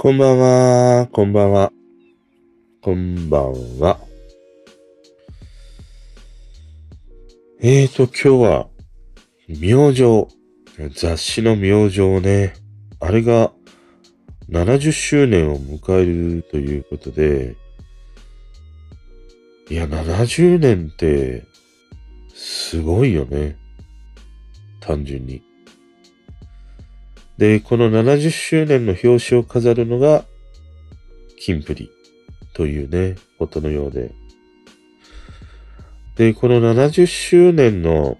こんばんは、こんばんは、こんばんは。えーと、今日は、明星、雑誌の明星ね、あれが70周年を迎えるということで、いや、70年って、すごいよね。単純に。で、この70周年の表紙を飾るのが、キンプリというね、ことのようで。で、この70周年の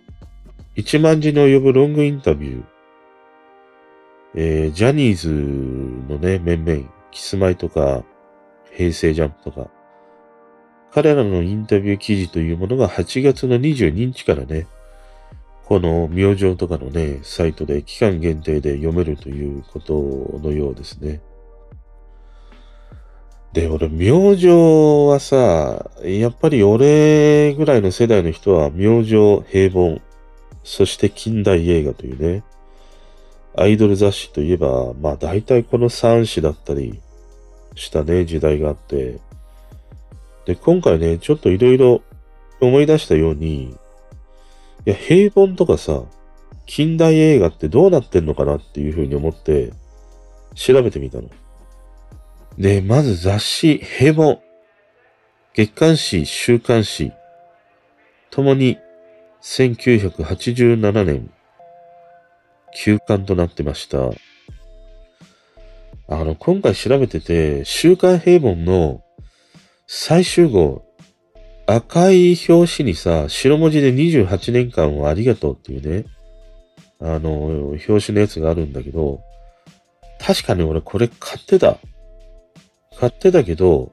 1万字の及ぶロングインタビュー、えー、ジャニーズのね、面々、キスマイとか、平成ジャンプとか、彼らのインタビュー記事というものが8月の22日からね、この明星とかのね、サイトで期間限定で読めるということのようですね。で、俺、明星はさ、やっぱり俺ぐらいの世代の人は、明星、平凡、そして近代映画というね、アイドル雑誌といえば、まあ大体この3誌だったりしたね、時代があって、で、今回ね、ちょっといろいろ思い出したように、いや、平凡とかさ、近代映画ってどうなってんのかなっていうふうに思って調べてみたの。で、まず雑誌、平凡。月刊誌、週刊誌。ともに1987年、休刊となってました。あの、今回調べてて、週刊平凡の最終号、赤い表紙にさ、白文字で28年間をありがとうっていうね、あの、表紙のやつがあるんだけど、確かに俺これ買ってた。買ってたけど、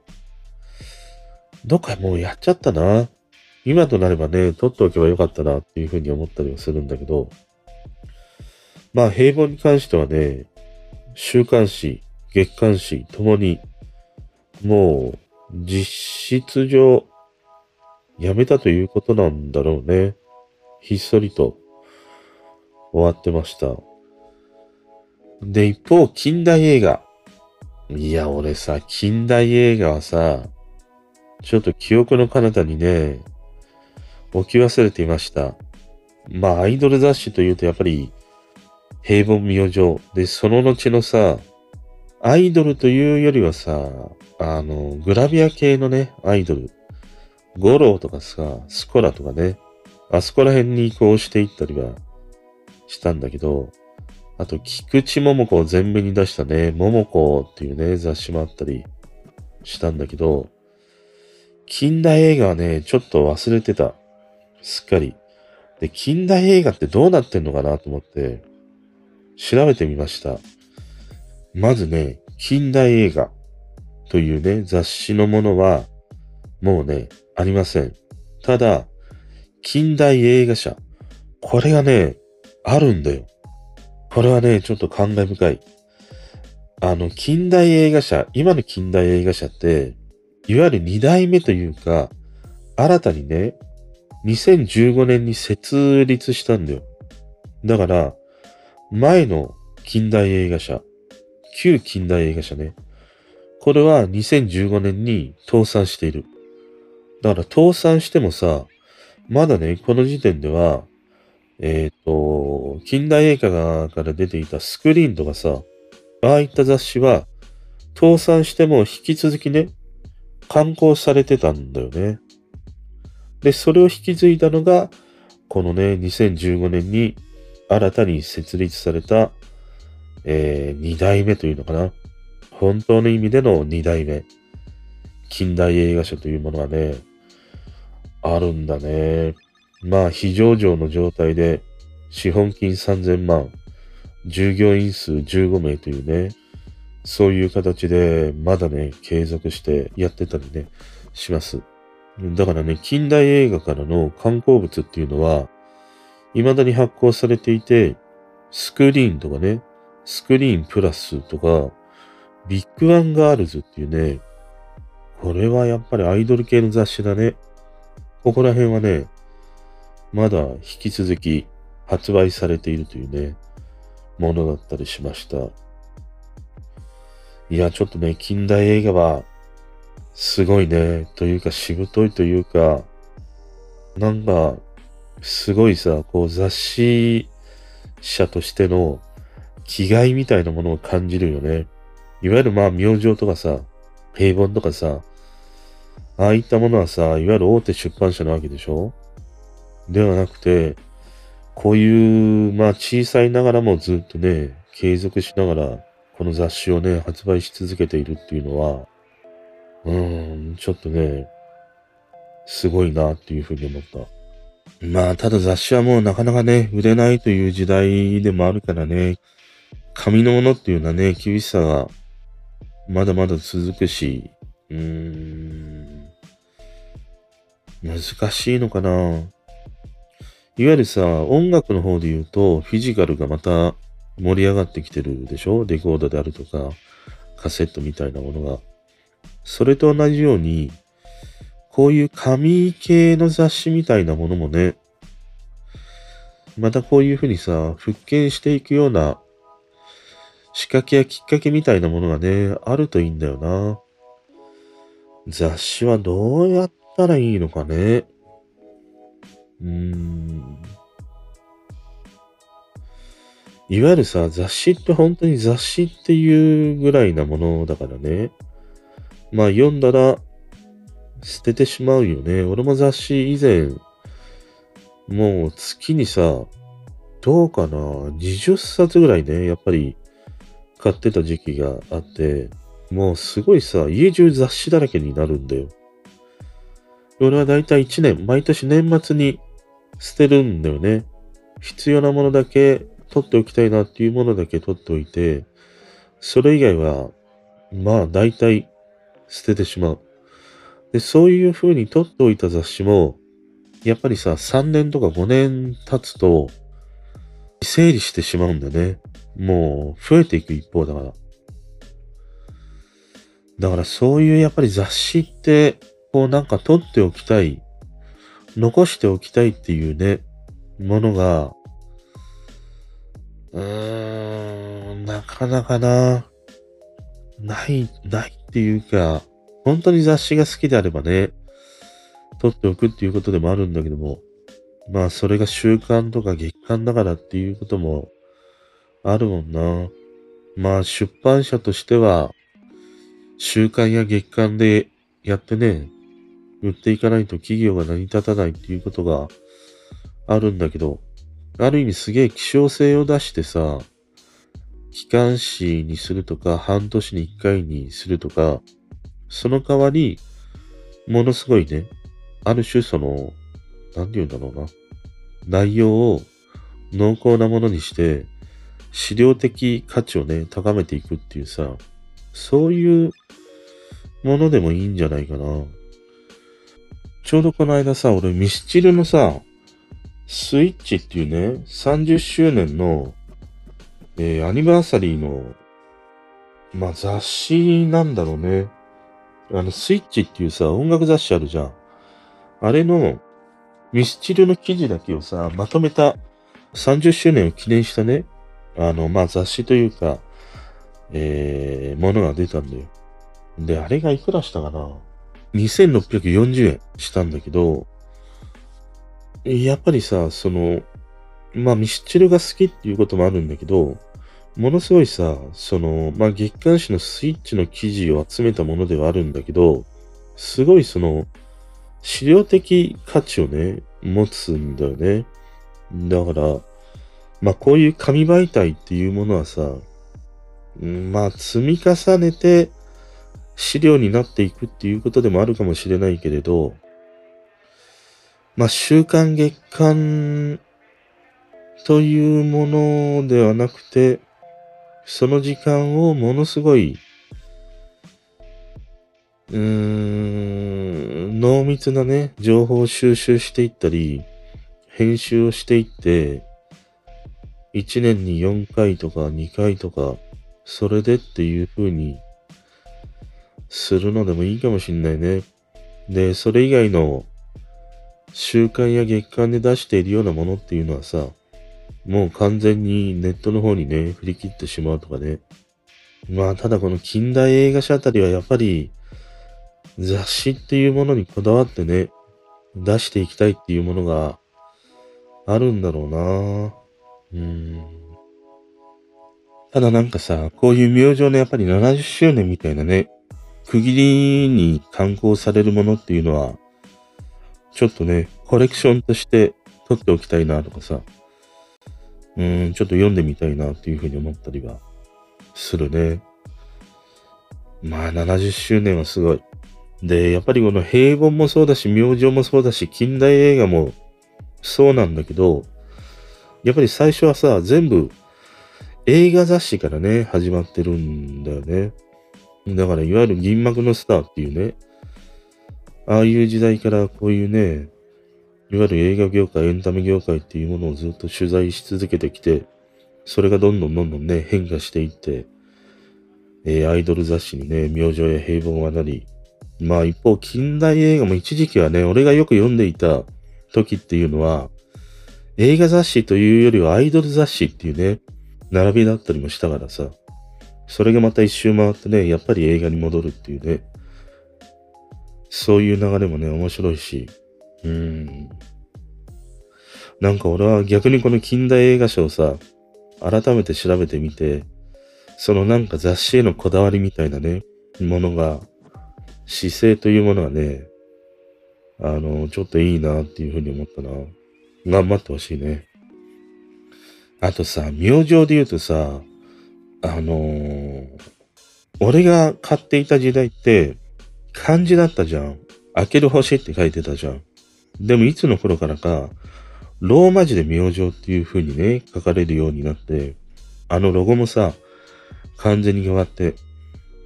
どっかもうやっちゃったな。今となればね、取っておけばよかったなっていうふうに思ったりはするんだけど、まあ平凡に関してはね、週刊誌、月刊誌ともに、もう実質上やめたということなんだろうね。ひっそりと終わってました。で、一方、近代映画。いや、俺さ、近代映画はさ、ちょっと記憶の彼方にね、置き忘れていました。まあ、アイドル雑誌というとやっぱり、平凡明星。で、その後のさ、アイドルというよりはさ、あの、グラビア系のね、アイドル。ゴローとかさ、スコラとかね、あそこら辺に移行していったりはしたんだけど、あと、菊池桃子を前面に出したね、桃子っていうね、雑誌もあったりしたんだけど、近代映画はね、ちょっと忘れてた。すっかり。で、近代映画ってどうなってんのかなと思って、調べてみました。まずね、近代映画というね、雑誌のものは、もうね、ありません。ただ、近代映画社。これがね、あるんだよ。これはね、ちょっと感慨深い。あの、近代映画社、今の近代映画社って、いわゆる二代目というか、新たにね、2015年に設立したんだよ。だから、前の近代映画社、旧近代映画社ね。これは2015年に倒産している。だから倒産してもさ、まだね、この時点では、えっ、ー、と、近代映画から出ていたスクリーンとかさ、ああいった雑誌は、倒産しても引き続きね、刊行されてたんだよね。で、それを引き継いだのが、このね、2015年に新たに設立された、えー、二代目というのかな。本当の意味での二代目。近代映画社というものはね、あるんだね。まあ、非上場の状態で、資本金3000万、従業員数15名というね、そういう形で、まだね、継続してやってたりね、します。だからね、近代映画からの刊行物っていうのは、未だに発行されていて、スクリーンとかね、スクリーンプラスとか、 BIG ONE GIRLS っていうね、これはやっぱりアイドル系の雑誌だね。ここら辺はね、まだ引き続き発売されているというね、ものだったりしました。いや、ちょっとね、近代映画は、すごいね、というか、しぶといというか、なんか、すごいさ、こう、雑誌社としての気概みたいなものを感じるよね。いわゆるまあ、明星とかさ、平凡とかさ、ああいったものはさ、いわゆる大手出版社なわけでしょ？ではなくて、こういう、まあ小さいながらもずっとね、継続しながら、この雑誌をね、発売し続けているっていうのは、うーん、ちょっとね、すごいなっていうふうに思った。まあ、ただ雑誌はもうなかなかね、売れないという時代でもあるからね、紙のものっていうのはね、厳しさがまだまだ続くし、うーん、難しいのかないわゆるさ、音楽の方で言うと、フィジカルがまた盛り上がってきてるでしょ？レコードであるとか、カセットみたいなものが。それと同じように、こういう紙系の雑誌みたいなものもね、またこういうふうにさ、復権していくような仕掛けやきっかけみたいなものがね、あるといいんだよな。雑誌はどうやったらいいのかね。うーん。いわゆるさ、雑誌って本当に雑誌っていうぐらいなものだからね。まあ読んだら捨ててしまうよね。俺も雑誌以前、もう月にさ、どうかな、20冊ぐらいね、やっぱり買ってた時期があって、もうすごいさ、家中雑誌だらけになるんだよ。俺はだいたい1年、毎年年末に捨てるんだよね。必要なものだけ取っておきたいなっていうものだけ取っておいて、それ以外は、まあ大体捨ててしまう。で、そういう風に取っておいた雑誌も、やっぱりさ、3年とか5年経つと、整理してしまうんだよね。もう、増えていく一方だから。だからそういうやっぱり雑誌って、こうなんか取っておきたい、残しておきたいっていうね、ものが、うーん、なかなかな、ない、ないっていうか、本当に雑誌が好きであればね、撮っておくっていうことでもあるんだけども、まあそれが週刊とか月刊だからっていうこともあるもんな。まあ出版社としては、週刊や月刊でやってね、売っていかないと企業が成り立たないっていうことがあるんだけど、ある意味すげえ希少性を出してさ、機関誌にするとか、半年に一回にするとか、その代わり、ものすごいね、ある種その、なんて言うんだろうな。内容を濃厚なものにして、資料的価値をね、高めていくっていうさ、そういうものでもいいんじゃないかな。ちょうどこの間さ、俺ミスチルのさ、スイッチっていうね、30周年の、えー、アニバーサリーの、まあ、雑誌なんだろうね。あの、スイッチっていうさ、音楽雑誌あるじゃん。あれの、ミスチルの記事だけをさ、まとめた30周年を記念したね、あの、まあ、雑誌というか、えー、ものが出たんだよ。で、あれがいくらしたかな？?2640 円したんだけど、やっぱりさ、その、まあ、ミスチルが好きっていうこともあるんだけど、ものすごいさ、その、まあ、月刊誌のスイッチの記事を集めたものではあるんだけど、すごいその、資料的価値をね、持つんだよね。だから、まあ、こういう紙媒体っていうものはさ、まあ、積み重ねて資料になっていくっていうことでもあるかもしれないけれど、まあ、週刊月間というものではなくて、その時間をものすごい、うーん、濃密なね、情報を収集していったり、編集をしていって、1年に4回とか2回とか、それでっていう風にするのでもいいかもしんないね。で、それ以外の週刊や月刊で出しているようなものっていうのはさ、もう完全にネットの方にね、振り切ってしまうとかね。まあ、ただこの近代映画史あたりはやっぱり雑誌っていうものにこだわってね、出していきたいっていうものがあるんだろうなうん。ただなんかさ、こういう明星のやっぱり70周年みたいなね、区切りに刊行されるものっていうのは、ちょっとね、コレクションとして取っておきたいなとかさ、うん、ちょっと読んでみたいなっていうふうに思ったりはするね。まあ、70周年はすごい。で、やっぱりこの平凡もそうだし、明星もそうだし、近代映画もそうなんだけど、やっぱり最初はさ、全部映画雑誌からね、始まってるんだよね。だから、いわゆる銀幕のスターっていうね、ああいう時代からこういうね、いわゆる映画業界、エンタメ業界っていうものをずっと取材し続けてきて、それがどんどんどんどんね、変化していって、えー、アイドル雑誌にね、明星や平凡はなり、まあ一方、近代映画も一時期はね、俺がよく読んでいた時っていうのは、映画雑誌というよりはアイドル雑誌っていうね、並びだったりもしたからさ、それがまた一周回ってね、やっぱり映画に戻るっていうね、そういう流れもね、面白いし、うん。なんか俺は逆にこの近代映画賞さ、改めて調べてみて、そのなんか雑誌へのこだわりみたいなね、ものが、姿勢というものはね、あの、ちょっといいなっていうふうに思ったな。頑張ってほしいね。あとさ、明星で言うとさ、あのー、俺が買っていた時代って、漢字だったじゃん。開ける星って書いてたじゃん。でもいつの頃からか、ローマ字で明星っていう風にね、書かれるようになって、あのロゴもさ、完全に変わって。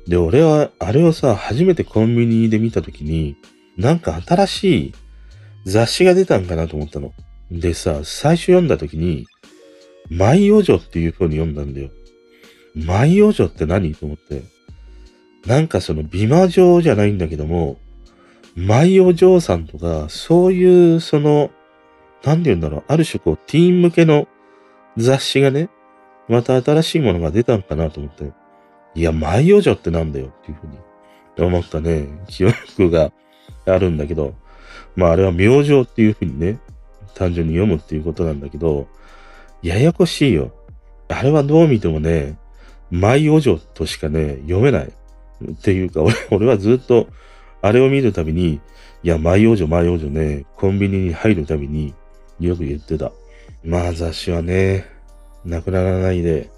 で、俺は、あれをさ、初めてコンビニで見た時に、なんか新しい雑誌が出たんかなと思ったの。でさ、最初読んだ時に、舞王女っていう風に読んだんだよ。舞王女って何？と思って。なんかその美魔女じゃないんだけども、舞お嬢さんとか、そういうその、なんて言うんだろう、ある種こう、ティーン向けの雑誌がね、また新しいものが出たんかなと思って、いや、舞お嬢ってなんだよっていうふうに思ったね、記憶があるんだけど、まああれは明星っていうふうにね、単純に読むっていうことなんだけど、ややこしいよ。あれはどう見てもね、舞お嬢としかね、読めない。っていうか、俺俺はずっと、あれを見るたびに、いや、舞王女、舞王女ね、コンビニに入るたびによく言ってた。まあ雑誌はね、なくならないで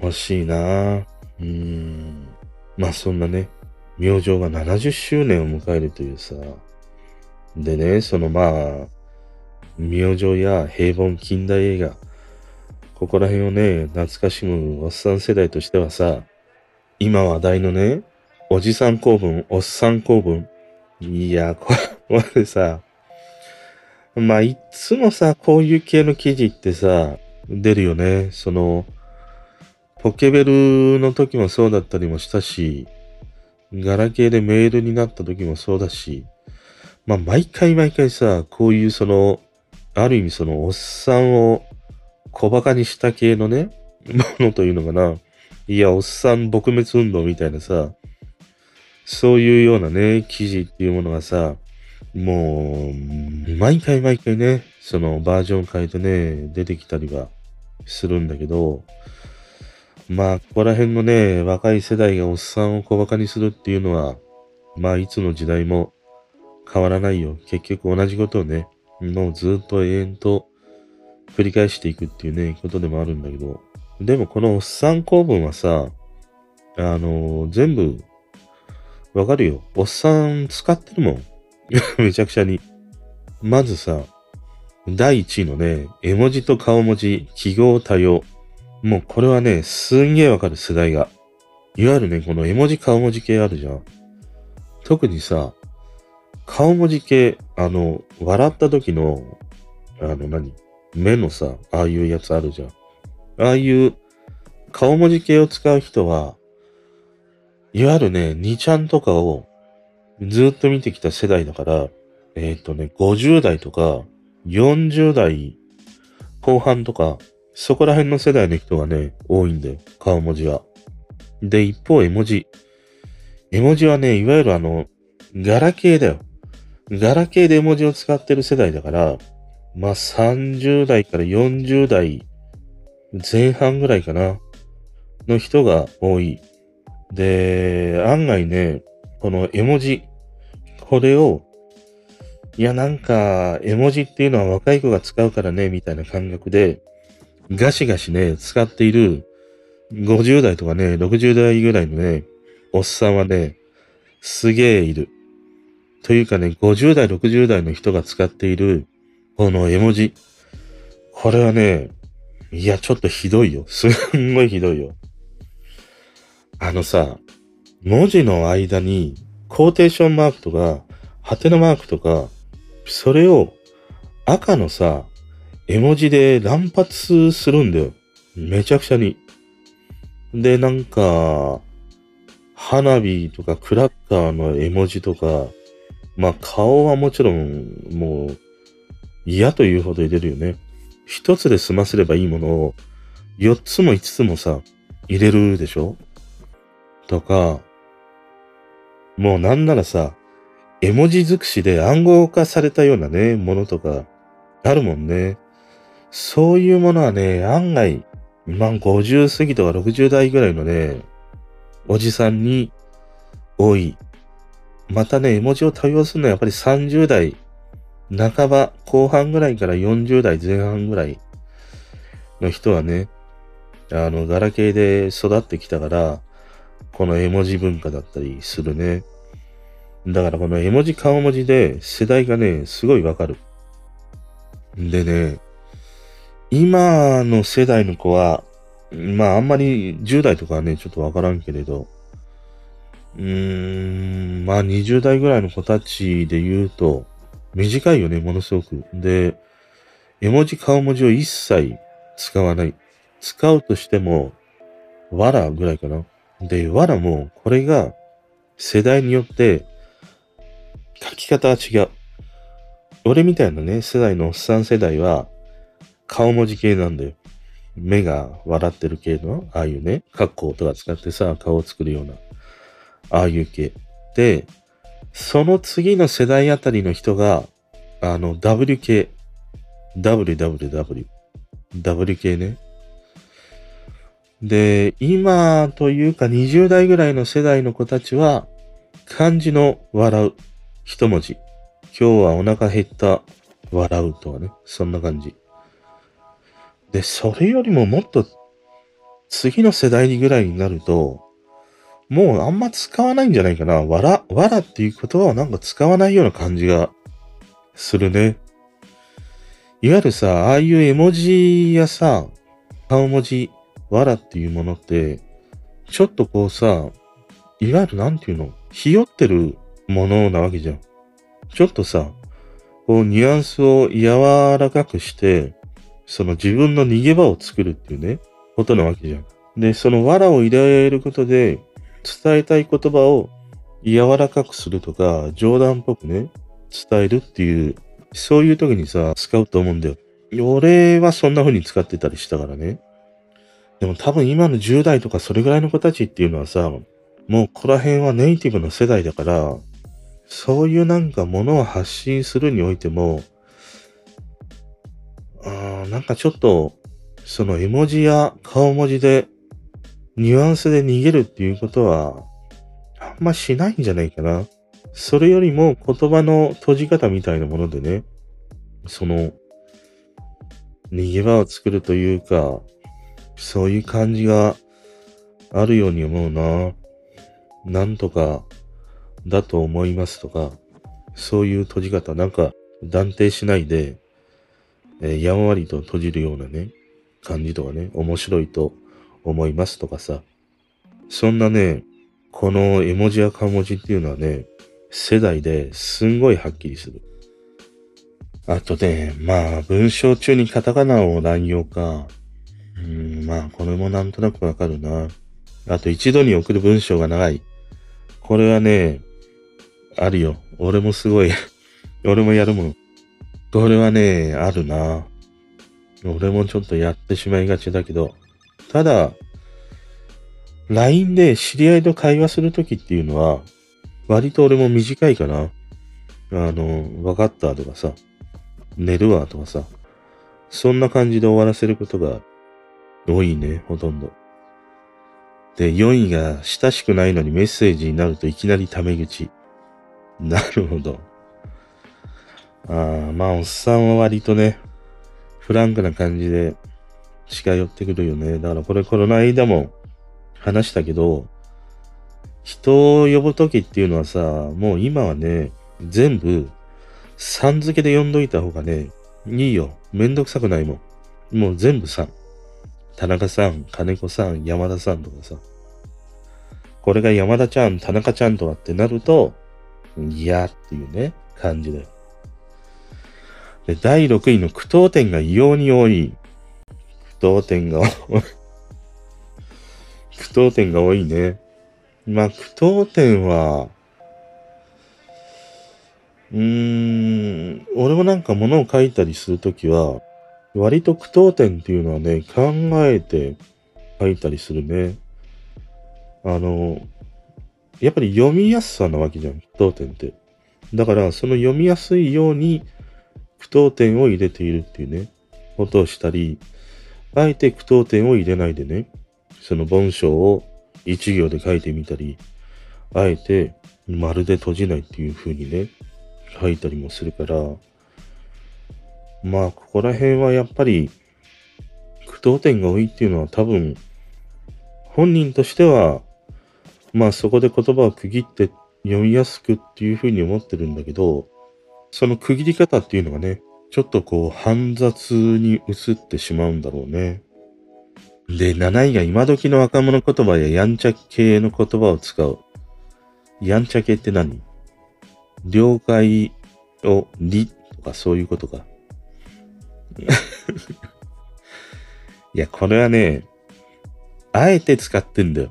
欲しいなうーん。まあそんなね、明星が70周年を迎えるというさ。でね、そのまあ、明星や平凡近代映画、ここら辺をね、懐かしむおっさん世代としてはさ、今話題のね、おじさん公文、おっさん公文。いや、これさ、まあ、いつもさ、こういう系の記事ってさ、出るよね。その、ポケベルの時もそうだったりもしたし、ガラケーでメールになった時もそうだし、まあ、毎回毎回さ、こういうその、ある意味その、おっさんを小馬鹿にした系のね、ものというのかな。いや、おっさん撲滅運動みたいなさ、そういうようなね、記事っていうものがさ、もう、毎回毎回ね、そのバージョン変えてね、出てきたりはするんだけど、まあ、ここら辺のね、若い世代がおっさんを小馬鹿にするっていうのは、まあ、いつの時代も変わらないよ。結局同じことをね、もうずっと永遠と繰り返していくっていうね、ことでもあるんだけど、でもこのおっさん公文はさ、あのー、全部わかるよ。おっさん使ってるもん。めちゃくちゃに。まずさ、第1位のね、絵文字と顔文字、記号多様。もうこれはね、すんげえわかる世代が。いわゆるね、この絵文字顔文字系あるじゃん。特にさ、顔文字系、あの、笑った時の、あの何？目のさ、ああいうやつあるじゃん。ああいう顔文字系を使う人は、いわゆるね、2ちゃんとかをずっと見てきた世代だから、えっ、とね、50代とか、40代後半とか、そこら辺の世代の人がね、多いんだよ。顔文字は。で、一方、絵文字。絵文字はね、いわゆるあの、ガラケーだよ。ガラケーで絵文字を使ってる世代だから、まあ30代から40代前半ぐらいかな、の人が多い。で、案外ね、この絵文字、これを、いやなんか、絵文字っていうのは若い子が使うからね、みたいな感覚で、ガシガシね、使っている50代とかね、60代ぐらいのね、おっさんはね、すげえいる。というかね、50代、60代の人が使っている、この絵文字。これはね、いや、ちょっとひどいよ。すんごいひどいよ。あのさ、文字の間に、コーテーションマークとか、ハテナマークとか、それを赤のさ、絵文字で乱発するんだよ。めちゃくちゃに。で、なんか、花火とかクラッカーの絵文字とか、まあ顔はもちろんもう嫌というほど入れるよね。一つで済ませればいいものを四つも五つもさ、入れるでしょ？とか、もうなんならさ、絵文字尽くしで暗号化されたようなね、ものとか、あるもんね。そういうものはね、案外、まあ50過ぎとか60代ぐらいのね、おじさんに多い。またね、絵文字を多用するのはやっぱり30代半ば、後半ぐらいから40代前半ぐらいの人はね、あの、ガラケーで育ってきたから、この絵文字文化だったりするね。だからこの絵文字顔文字で世代がね、すごいわかる。でね、今の世代の子は、まああんまり10代とかはね、ちょっとわからんけれど、うーん、まあ20代ぐらいの子たちで言うと、短いよね、ものすごく。で、絵文字顔文字を一切使わない。使うとしても、わらぐらいかな。で、わらも、これが世代によって書き方は違う。俺みたいなね、世代のおっさん世代は、顔文字系なんだよ。目が笑ってる系の、ああいうね、カッコとか使ってさ、顔を作るような、ああいう系。で、その次の世代あたりの人が、あの、W 系。WWW。W 系ね。で、今というか20代ぐらいの世代の子たちは、漢字の笑う。一文字。今日はお腹減った。笑うとかね。そんな感じ。で、それよりももっと次の世代ぐらいになると、もうあんま使わないんじゃないかな。わら、わらっていう言葉はなんか使わないような感じがするね。いわゆるさ、ああいう絵文字やさ、顔文字、わらっていうものって、ちょっとこうさ、いわゆるなんていうの、ひよってるものなわけじゃん。ちょっとさ、こうニュアンスを柔らかくして、その自分の逃げ場を作るっていうね、ことなわけじゃん。で、その藁を入れることで、伝えたい言葉を柔らかくするとか、冗談っぽくね、伝えるっていう、そういう時にさ、使うと思うんだよ。俺はそんな風に使ってたりしたからね。でも多分今の10代とかそれぐらいの子たちっていうのはさ、もうここら辺はネイティブの世代だから、そういうなんかものを発信するにおいても、あなんかちょっと、その絵文字や顔文字でニュアンスで逃げるっていうことは、あんましないんじゃないかな。それよりも言葉の閉じ方みたいなものでね、その、逃げ場を作るというか、そういう感じがあるように思うな。なんとかだと思いますとか、そういう閉じ方、なんか断定しないで、えー、やんわりと閉じるようなね、感じとかね、面白いと思いますとかさ。そんなね、この絵文字や顔文字っていうのはね、世代ですんごいはっきりする。あとね、まあ、文章中にカタカナを乱用か。うん、まあ、これもなんとなくわかるな。あと、一度に送る文章が長い。これはね、あるよ。俺もすごい 俺もやるもん。これはね、あるな。俺もちょっとやってしまいがちだけど、ただ、LINE で知り合いと会話するときっていうのは、割と俺も短いかな。あの、わかったとかさ、寝るわとかさ、そんな感じで終わらせることが多いね、ほとんど。で、4位が親しくないのにメッセージになるといきなりタメ口。なるほど。ああ、まあ、おっさんは割とね、フランクな感じで近寄ってくるよね。だからこれこの間も話したけど、人を呼ぶときっていうのはさ、もう今はね、全部、さん付けで呼んどいた方がね、いいよ。めんどくさくないもん。もう全部さん。田中さん、金子さん、山田さんとかさ。これが山田ちゃん、田中ちゃんとかってなると、嫌っていうね、感じだよ。で、第6位の苦闘点が異様に多い。苦闘点が多い。苦闘点が多いね。まあ、苦闘点は、うーん、俺もなんか物を書いたりするときは、割と苦闘点っていうのはね、考えて書いたりするね。あの、やっぱり読みやすさなわけじゃん、苦闘点って。だから、その読みやすいように句読点を入れているっていうね、ことをしたり、あえて句読点を入れないでね、その文章を一行で書いてみたり、あえてまるで閉じないっていう風にね、書いたりもするから、まあ、ここら辺はやっぱり、句読点が多いっていうのは多分、本人としては、まあそこで言葉を区切って読みやすくっていう風に思ってるんだけど、その区切り方っていうのがね、ちょっとこう、煩雑に移ってしまうんだろうね。で、7位が今時の若者言葉ややんちゃ系の言葉を使う。やんちゃ系って何？了解を理とかそういうことか。いや、これはね、あえて使ってんだよ。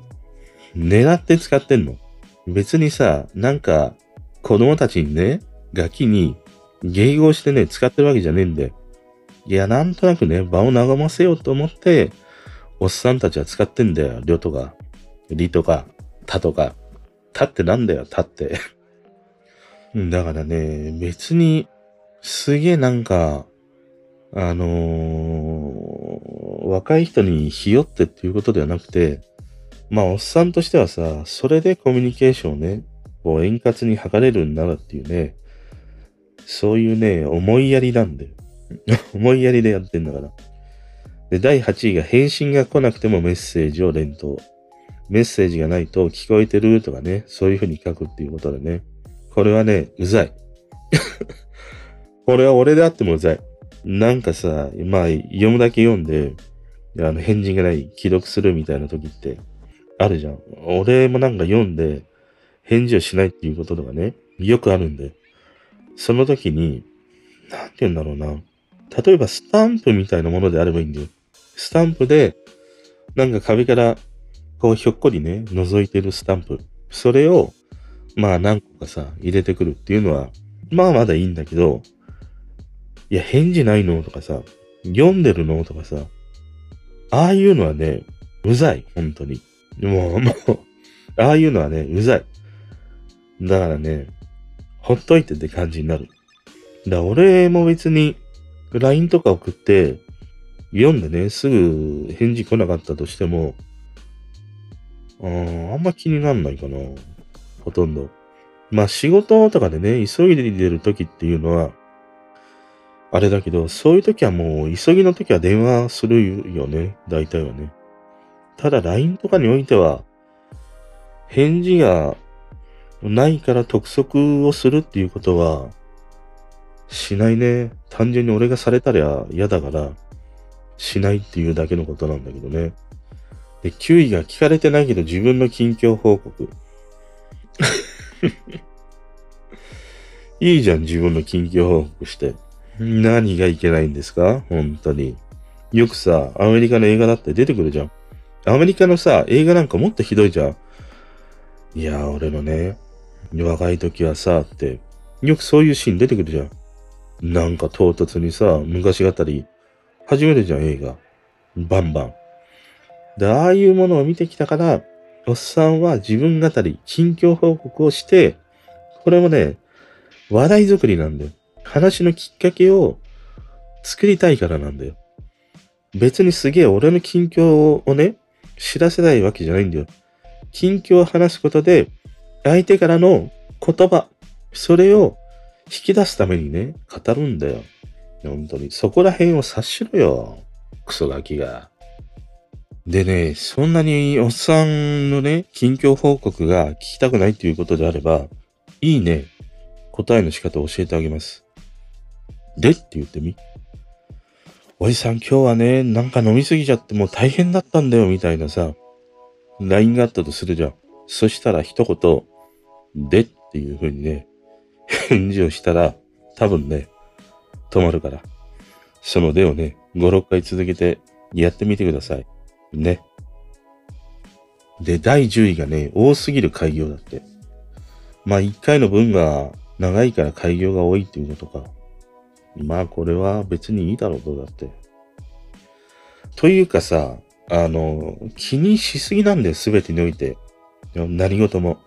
狙って使ってんの。別にさ、なんか、子供たちにね、ガキに迎合してね、使ってるわけじゃねえんで。いや、なんとなくね、場を和ませようと思って、おっさんたちは使ってんだよ。りょとか、りとか、たとか。たってなんだよ、たって。だからね、別に、すげえなんか、あのー、若い人にひよってっていうことではなくて、まあ、おっさんとしてはさ、それでコミュニケーションをね、こう円滑に図れるんならっていうね、そういうね、思いやりなんで。思いやりでやってんだから。で、第8位が返信が来なくてもメッセージを連投。メッセージがないと聞こえてるとかね、そういう風に書くっていうことでね。これはね、うざい。これは俺であってもうざい。なんかさ、まあ、読むだけ読んで、あの、返事がない、既読するみたいな時って、あるじゃん。俺もなんか読んで、返事をしないっていうこととかね、よくあるんで。その時に、なんて言うんだろうな。例えばスタンプみたいなものであればいいんだよ。スタンプで、なんか壁から、こうひょっこりね、覗いてるスタンプ。それを、まあ何個かさ、入れてくるっていうのは、まあまだいいんだけど、いや、返事ないのとかさ、読んでるのとかさ、ああいうのはね、うざい、本当に。もう、もう、ああいうのはね、うざい。だからね、ほっといてって感じになる。だ俺も別に LINE とか送って読んでね、すぐ返事来なかったとしても、ああんま気になんないかな。ほとんど。まあ仕事とかでね、急いで出る時っていうのは、あれだけど、そういう時はもう、急ぎの時は電話するよね。大体はね。ただ LINE とかにおいては、返事がないから督促をするっていうことは、しないね。単純に俺がされたら嫌だから、しないっていうだけのことなんだけどね。で、9位が聞かれてないけど自分の近況報告。いいじゃん、自分の近況報告して。何がいけないんですか？本当に。よくさ、アメリカの映画だって出てくるじゃん。アメリカのさ、映画なんかもっとひどいじゃん。いや、俺のね、若い時はさ、って、よくそういうシーン出てくるじゃん。なんか唐突にさ、昔語り、始めるじゃん、映画。バンバン。で、ああいうものを見てきたから、おっさんは自分語り、近況報告をして、これもね、話題作りなんだよ。話のきっかけを作りたいからなんだよ。別にすげえ俺の近況をね、知らせないわけじゃないんだよ。近況を話すことで、相手からの言葉、それを引き出すためにね、語るんだよ。本当に。そこら辺を察しろよ。クソガキが。でね、そんなにおっさんのね、近況報告が聞きたくないっていうことであれば、いいね、答えの仕方を教えてあげます。でって言ってみ。おじさん今日はね、なんか飲みすぎちゃってもう大変だったんだよみたいなさ、LINE があったとするじゃん。そしたら一言、でっていう風にね、返事をしたら、多分ね、止まるから。そのでをね、5、6回続けてやってみてください。ね。で、第10位がね、多すぎる開業だって。まあ、1回の分が長いから開業が多いっていうことか。まあ、これは別にいいだろうと、だって。というかさ、あの、気にしすぎなんだよ、すべてにおいて。何事も。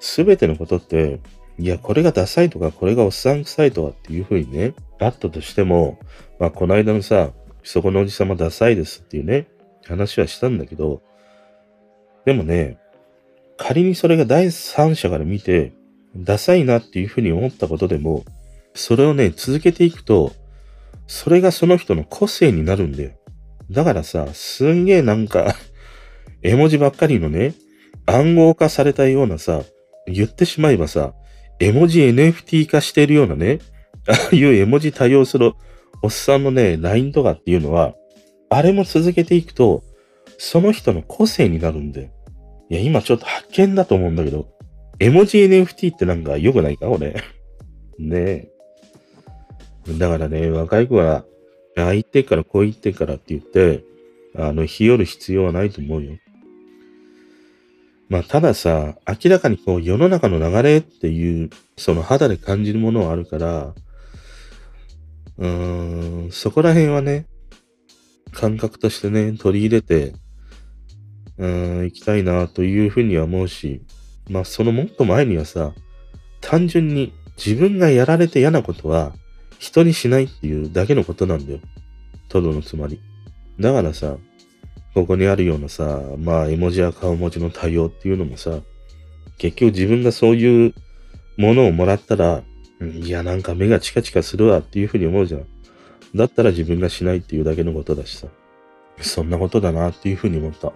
すべてのことって、いや、これがダサいとか、これがおっさん臭いとかっていう風にね、あったとしても、まあ、この間のさ、そこのおじさまダサいですっていうね、話はしたんだけど、でもね、仮にそれが第三者から見て、ダサいなっていう風に思ったことでも、それをね、続けていくと、それがその人の個性になるんだよ。だからさ、すんげえなんか絵文字ばっかりのね、暗号化されたようなさ、言ってしまえばさ、絵文字 NFT 化してるようなね、ああいう絵文字多用するおっさんのね、LINE とかっていうのは、あれも続けていくと、その人の個性になるんで。いや、今ちょっと発見だと思うんだけど、絵文字 NFT ってなんか良くないか俺。ねえ。だからね、若い子は、ああ言ってからこう言ってからって言って、あの、日和る必要はないと思うよ。まあ、たださ、明らかにこう世の中の流れっていう、その肌で感じるものはあるから、うーん、そこら辺はね、感覚としてね、取り入れて、うーん、行きたいなというふうには思うし、まあ、そのもっと前にはさ、単純に自分がやられて嫌なことは人にしないっていうだけのことなんだよ。トドのつまり。だからさ、ここにあるようなさ、まあ絵文字や顔文字の対応っていうのもさ、結局自分がそういうものをもらったら、いやなんか目がチカチカするわっていうふうに思うじゃん。だったら自分がしないっていうだけのことだしさ。そんなことだなっていうふうに思った。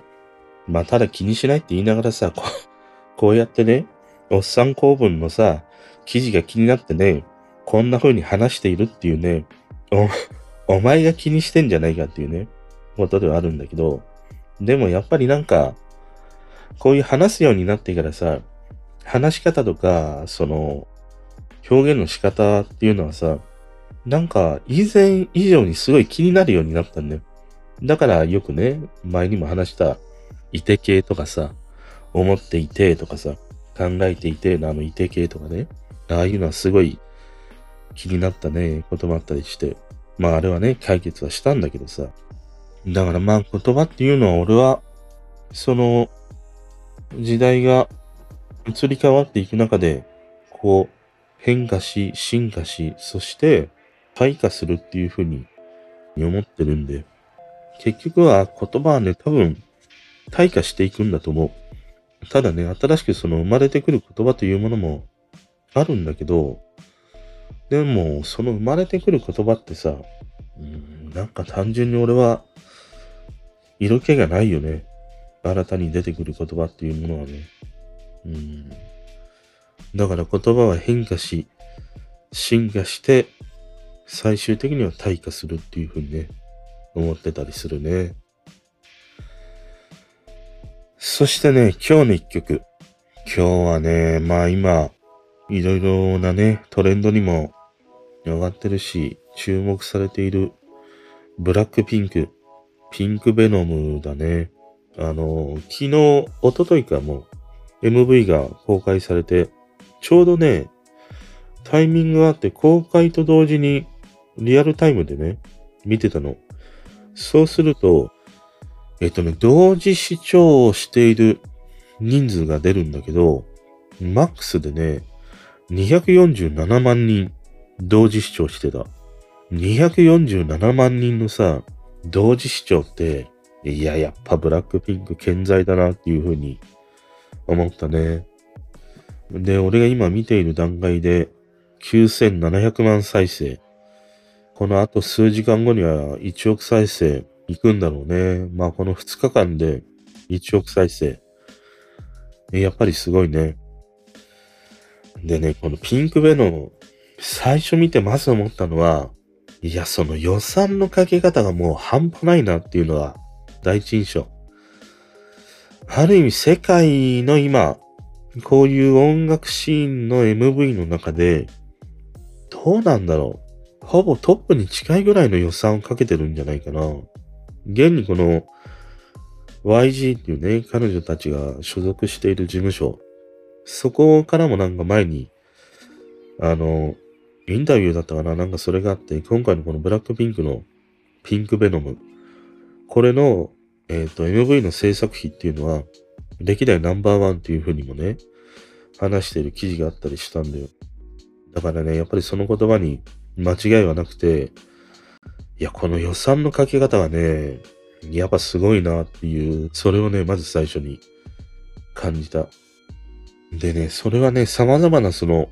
まあただ気にしないって言いながらさ、こうこうやってね、おっさん公文のさ、記事が気になってね、こんな風に話しているっていうね、お、お前が気にしてんじゃないかっていうね、ことではあるんだけど、でもやっぱりなんか、こういう話すようになってからさ、話し方とか、その、表現の仕方っていうのはさ、なんか以前以上にすごい気になるようになったんだよ。だからよくね、前にも話した、いて系とかさ、思っていてとかさ、考えていてのあのいて系とかね、ああいうのはすごい気になったね、こともあったりして。まああれはね、解決はしたんだけどさ。だからまあ言葉っていうのは俺は、その、時代が移り変わっていく中で、こう、変化し、進化し、そして退化するっていうふうに思ってるんで、結局は言葉はね、多分、退化していくんだと思う。ただね、新しくその生まれてくる言葉というものもあるんだけど、でも、その生まれてくる言葉ってさ、うん、なんか単純に俺は、色気がないよね。新たに出てくる言葉っていうものはね。うん。だから言葉は変化し、進化して、最終的には退化するっていうふうにね、思ってたりするね。そしてね、今日の一曲。今日はね、まあ今、いろいろなね、トレンドにも上がってるし、注目されているブラックピンク、ピンクベノムだね。あの、昨日、おとといかも MV が公開されて、ちょうどね、タイミングがあって公開と同時にリアルタイムでね、見てたの。そうすると、えっとね、同時視聴をしている人数が出るんだけど、マックスでね、247万人同時視聴してた。247万人のさ、同時視聴って、いや、やっぱブラックピンク健在だなっていうふうに思ったね。で、俺が今見ている段階で9700万再生。この後数時間後には1億再生いくんだろうね。まあこの2日間で1億再生。やっぱりすごいね。でね、このピンクベノ最初見てまず思ったのは、いや、その予算のかけ方がもう半端ないなっていうのが第一印象。ある意味世界の今、こういう音楽シーンの MV の中で、どうなんだろう。ほぼトップに近いぐらいの予算をかけてるんじゃないかな。現にこの YG っていうね、彼女たちが所属している事務所、そこからもなんか前に、あの、インタビューだったかな？なんかそれがあって、今回のこのブラックピンクのピンクベノム、これの、えっ、ー、と、MV の制作費っていうのは、歴代ナンバーワンっていう風にもね、話してる記事があったりしたんだよ。だからね、やっぱりその言葉に間違いはなくて、いや、この予算のかけ方がね、やっぱすごいなっていう、それをね、まず最初に感じた。でね、それはね、様々なその、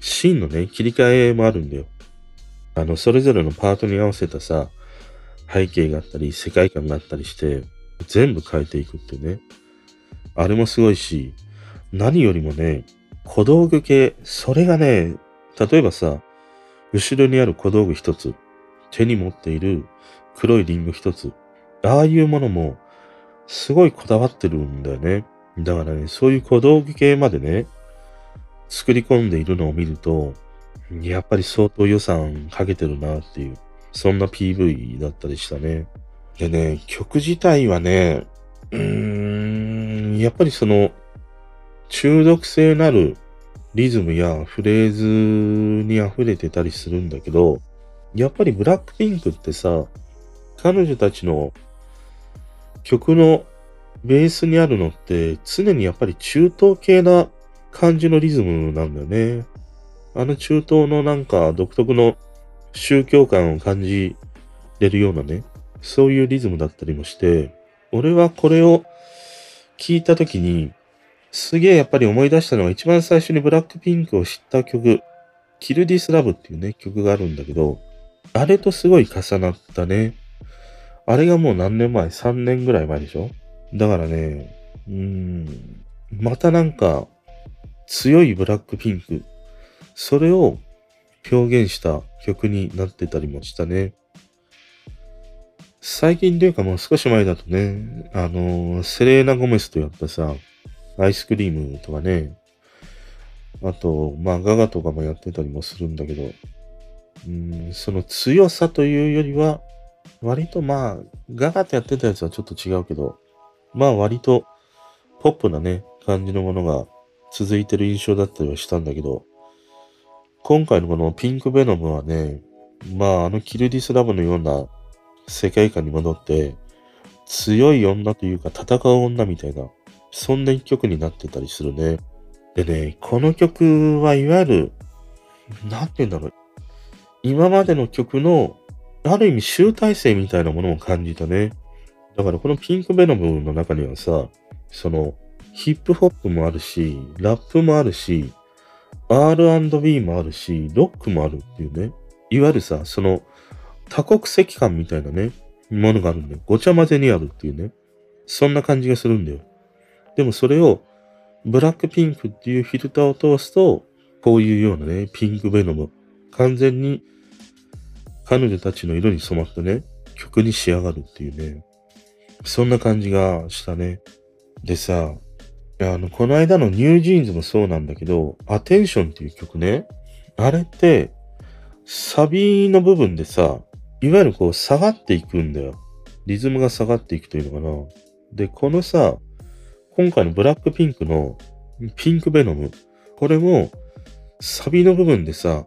シーンのね、切り替えもあるんだよ。あの、それぞれのパートに合わせたさ、背景があったり、世界観があったりして、全部変えていくってね。あれもすごいし、何よりもね、小道具系、それがね、例えばさ、後ろにある小道具一つ、手に持っている黒いリンゴ一つ、ああいうものも、すごいこだわってるんだよね。だからね、そういう小道具系までね、作り込んでいるのを見ると、やっぱり相当予算かけてるなっていう、そんな PV だったりしたね。でね、曲自体はね、うーん、やっぱりその、中毒性なるリズムやフレーズに溢れてたりするんだけど、やっぱりブラックピンクってさ、彼女たちの曲のベースにあるのって常にやっぱり中東系な感じのリズムなんだよね。あの中東のなんか独特の宗教感を感じれるようなね、そういうリズムだったりもして、俺はこれを聞いたときに、すげえやっぱり思い出したのは一番最初にブラックピンクを知った曲、キルディスラブっていうね、曲があるんだけど、あれとすごい重なったね。あれがもう何年前 ?3 年ぐらい前でしょ？だからね、うーん、またなんか、強いブラックピンク、それを表現した曲になってたりもしたね。最近というかもう少し前だとね、あの、セレーナ・ゴメスとやったさ、アイスクリームとかね、あと、まあ、ガガとかもやってたりもするんだけど、うん、その強さというよりは、割とまあ、ガガってやってたやつはちょっと違うけど、まあ割とポップなね、感じのものが続いてる印象だったりはしたんだけど、今回のこのピンクベノムはね、まああのキルディスラブのような世界観に戻って、強い女というか戦う女みたいな、そんな一曲になってたりするね。でね、この曲はいわゆる、なんて言うんだろう。今までの曲の、ある意味集大成みたいなものを感じたね。だからこのピンクベノムの中にはさ、その、ヒップホップもあるし、ラップもあるし、R&B もあるし、ロックもあるっていうね。いわゆるさ、その、多国籍感みたいなね、ものがあるんだよ。ごちゃ混ぜにあるっていうね。そんな感じがするんだよ。でもそれを、ブラックピンクっていうフィルターを通すと、こういうようなね、ピンクベノム。完全に彼女たちの色に染まったね、曲に仕上がるっていうね。そんな感じがしたね。でさ、あの、この間のニュージーンズもそうなんだけど、アテンションっていう曲ね。あれって、サビの部分でさ、いわゆるこう下がっていくんだよ。リズムが下がっていくというのかな。で、このさ、今回のブラックピンクのピンクベノム。これも、サビの部分でさ、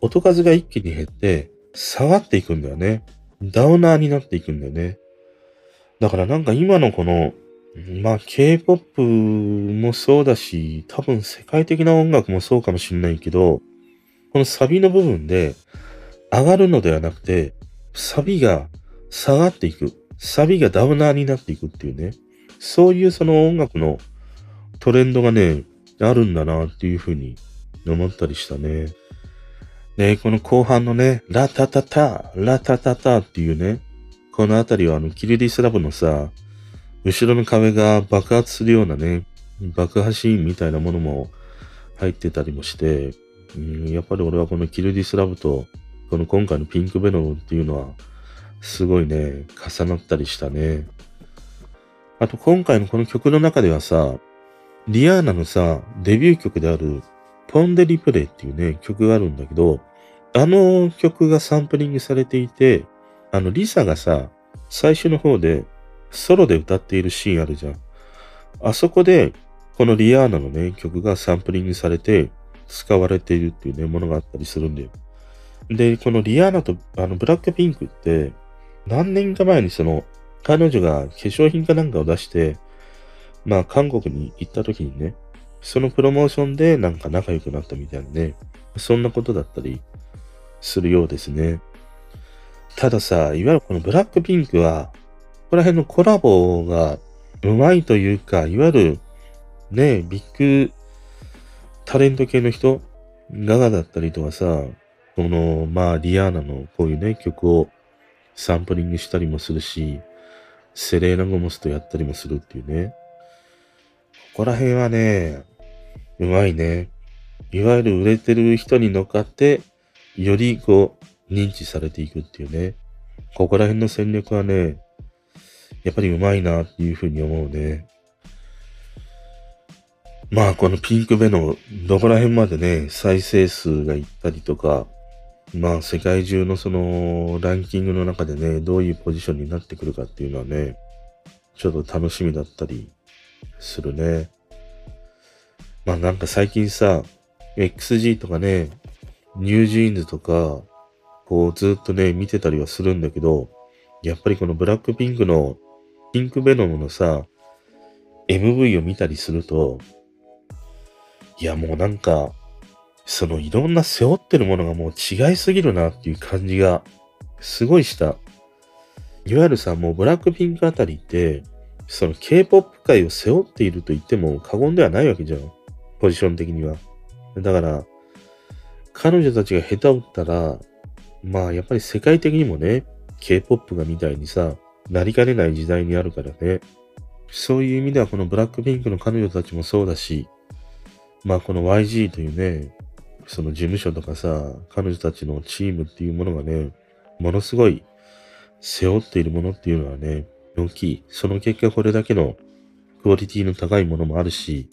音数が一気に減って下がっていくんだよね。ダウナーになっていくんだよね。だからなんか今のこのまあ、K-POP もそうだし、多分世界的な音楽もそうかもしれないけど、このサビの部分で上がるのではなくて、サビが下がっていく。サビがダウナーになっていくっていうね。そういうその音楽のトレンドがね、あるんだなっていうふうに思ったりしたね。で、この後半のね、ラタタタ、ラタタタっていうね、このあたりはあの、キルディスラブのさ、後ろの壁が爆発するようなね、爆破シーンみたいなものも入ってたりもして、うん、やっぱり俺はこのキルディスラブと、この今回のピンクベノムっていうのは、すごいね、重なったりしたね。あと今回のこの曲の中ではさ、リアーナのさ、デビュー曲である、ポンデリプレイっていうね、曲があるんだけど、あの曲がサンプリングされていて、あの、リサがさ、最初の方で、ソロで歌っているシーンあるじゃん。あそこで、このリアーナのね、曲がサンプリングされて、使われているっていうね、ものがあったりするんだよ。で、このリアーナと、あの、ブラックピンクって、何年か前にその、彼女が化粧品かなんかを出して、まあ、韓国に行った時にね、そのプロモーションでなんか仲良くなったみたいなね、そんなことだったりするようですね。たださ、いわゆるこのブラックピンクは、ここら辺のコラボがうまいというか、いわゆるね、ビッグタレント系の人、ガガだったりとかさ、この、まあ、リアーナのこういうね、曲をサンプリングしたりもするし、セレーナ・ゴモスとやったりもするっていうね。ここら辺はね、うまいね。いわゆる売れてる人に乗っかって、よりこう、認知されていくっていうね。ここら辺の戦略はね、やっぱりうまいなっていうふうに思うね。まあ、このピンクベのどこら辺までね、再生数がいったりとか、まあ、世界中のそのランキングの中でね、どういうポジションになってくるかっていうのはね、ちょっと楽しみだったりするね。まあなんか最近さ、XG とかね、ニュージーンズとか、こうずっとね、見てたりはするんだけど、やっぱりこのブラックピンクのピンクベノムのさ、MV を見たりすると、いやもうなんか、そのいろんな背負ってるものがもう違いすぎるなっていう感じがすごいした。いわゆるさ、もうブラックピンクあたりって、その K-POP 界を背負っていると言っても過言ではないわけじゃん。ポジション的には。だから、彼女たちが下手打ったら、まあやっぱり世界的にもね、K-POP がみたいにさ、なりかねない時代にあるからね。そういう意味ではこのブラックピンクの彼女たちもそうだし、まあこの YG というね、その事務所とかさ、彼女たちのチームっていうものがね、ものすごい背負っているものっていうのはね、大きい。その結果これだけのクオリティの高いものもあるし、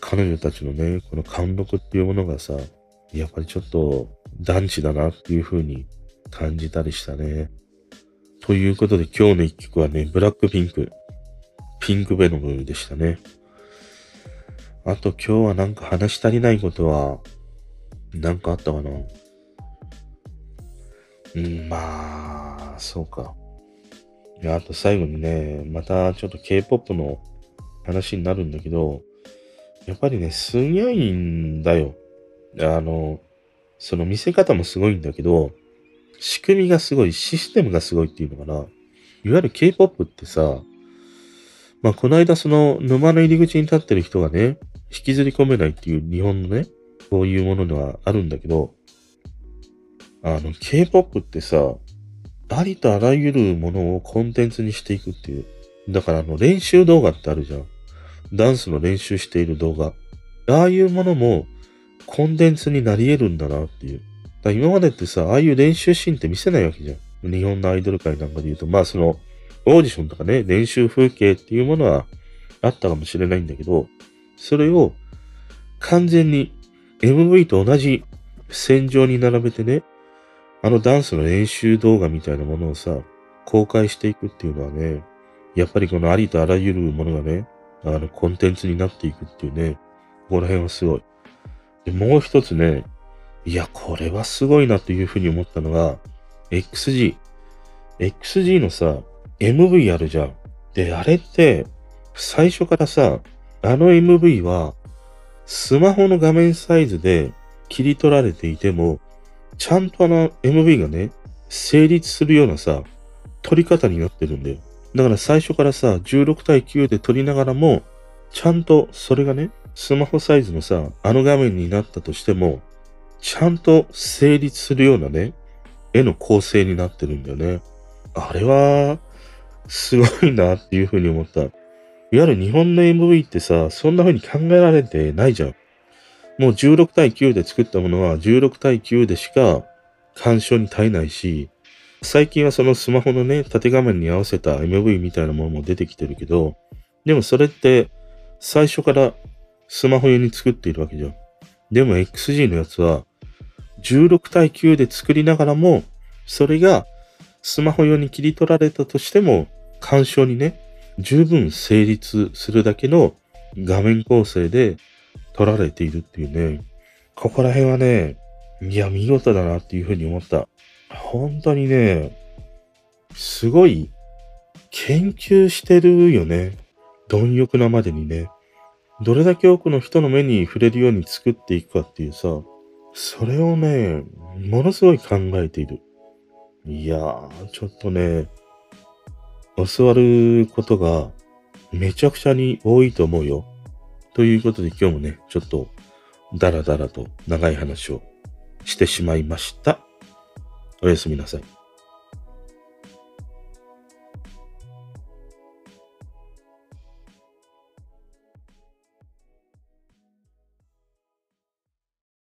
彼女たちのね、この貫禄っていうものがさ、やっぱりちょっと団地だなっていう風に感じたりしたね。ということで今日の一曲はね、ブラックピンク、ピンクベノムでしたね。あと今日はなんか話し足りないことは、なんかあったかな？うん、まあ、そうか。いや、あと最後にね、またちょっと K-POP の話になるんだけど、やっぱりね、すげえいいんだよ。あの、その見せ方もすごいんだけど、仕組みがすごい、システムがすごいっていうのかな。いわゆる K-POP ってさ、まあ、この間その沼の入り口に立ってる人がね、引きずり込めないっていう日本のね、こういうものではあるんだけど、あの、K-POP ってさ、ありとあらゆるものをコンテンツにしていくっていう。だからあの、練習動画ってあるじゃん。ダンスの練習している動画。ああいうものもコンテンツになり得るんだなっていう。だ今までってさ、ああいう練習シーンって見せないわけじゃん。日本のアイドル界なんかで言うと、まあその、オーディションとかね、練習風景っていうものはあったかもしれないんだけど、それを完全に MV と同じ戦場に並べてね、あのダンスの練習動画みたいなものをさ、公開していくっていうのはね、やっぱりこのありとあらゆるものがね、あのコンテンツになっていくっていうね、ここら辺はすごい。で、もう一つね、いや、これはすごいなというふうに思ったのが、XG。XG のさ、MV あるじゃん。で、あれって、最初からさ、あの MV は、スマホの画面サイズで切り取られていても、ちゃんとあの MV がね、成立するようなさ、撮り方になってるんだよ。だから最初からさ、16対9で撮りながらも、ちゃんとそれがね、スマホサイズのさ、あの画面になったとしても、ちゃんと成立するようなね、絵の構成になってるんだよね。あれは、すごいなっていうふうに思った。いわゆる日本の MV ってさ、そんな風に考えられてないじゃん。もう16対9で作ったものは16対9でしか干渉に耐えないし、最近はそのスマホのね、縦画面に合わせた MV みたいなものも出てきてるけど、でもそれって最初からスマホ用に作っているわけじゃん。でも XG のやつは16対9で作りながらも、それがスマホ用に切り取られたとしても、干渉にね、十分成立するだけの画面構成で撮られているっていうね。ここら辺はね、いや、見事だなっていうふうに思った。本当にね、すごい研究してるよね。貪欲なまでにね。どれだけ多くの人の目に触れるように作っていくかっていうさ、それをね、ものすごい考えている。いやー、ちょっとね、教わることがめちゃくちゃに多いと思うよ。ということで今日もね、ちょっとダラダラと長い話をしてしまいました。おやすみなさい。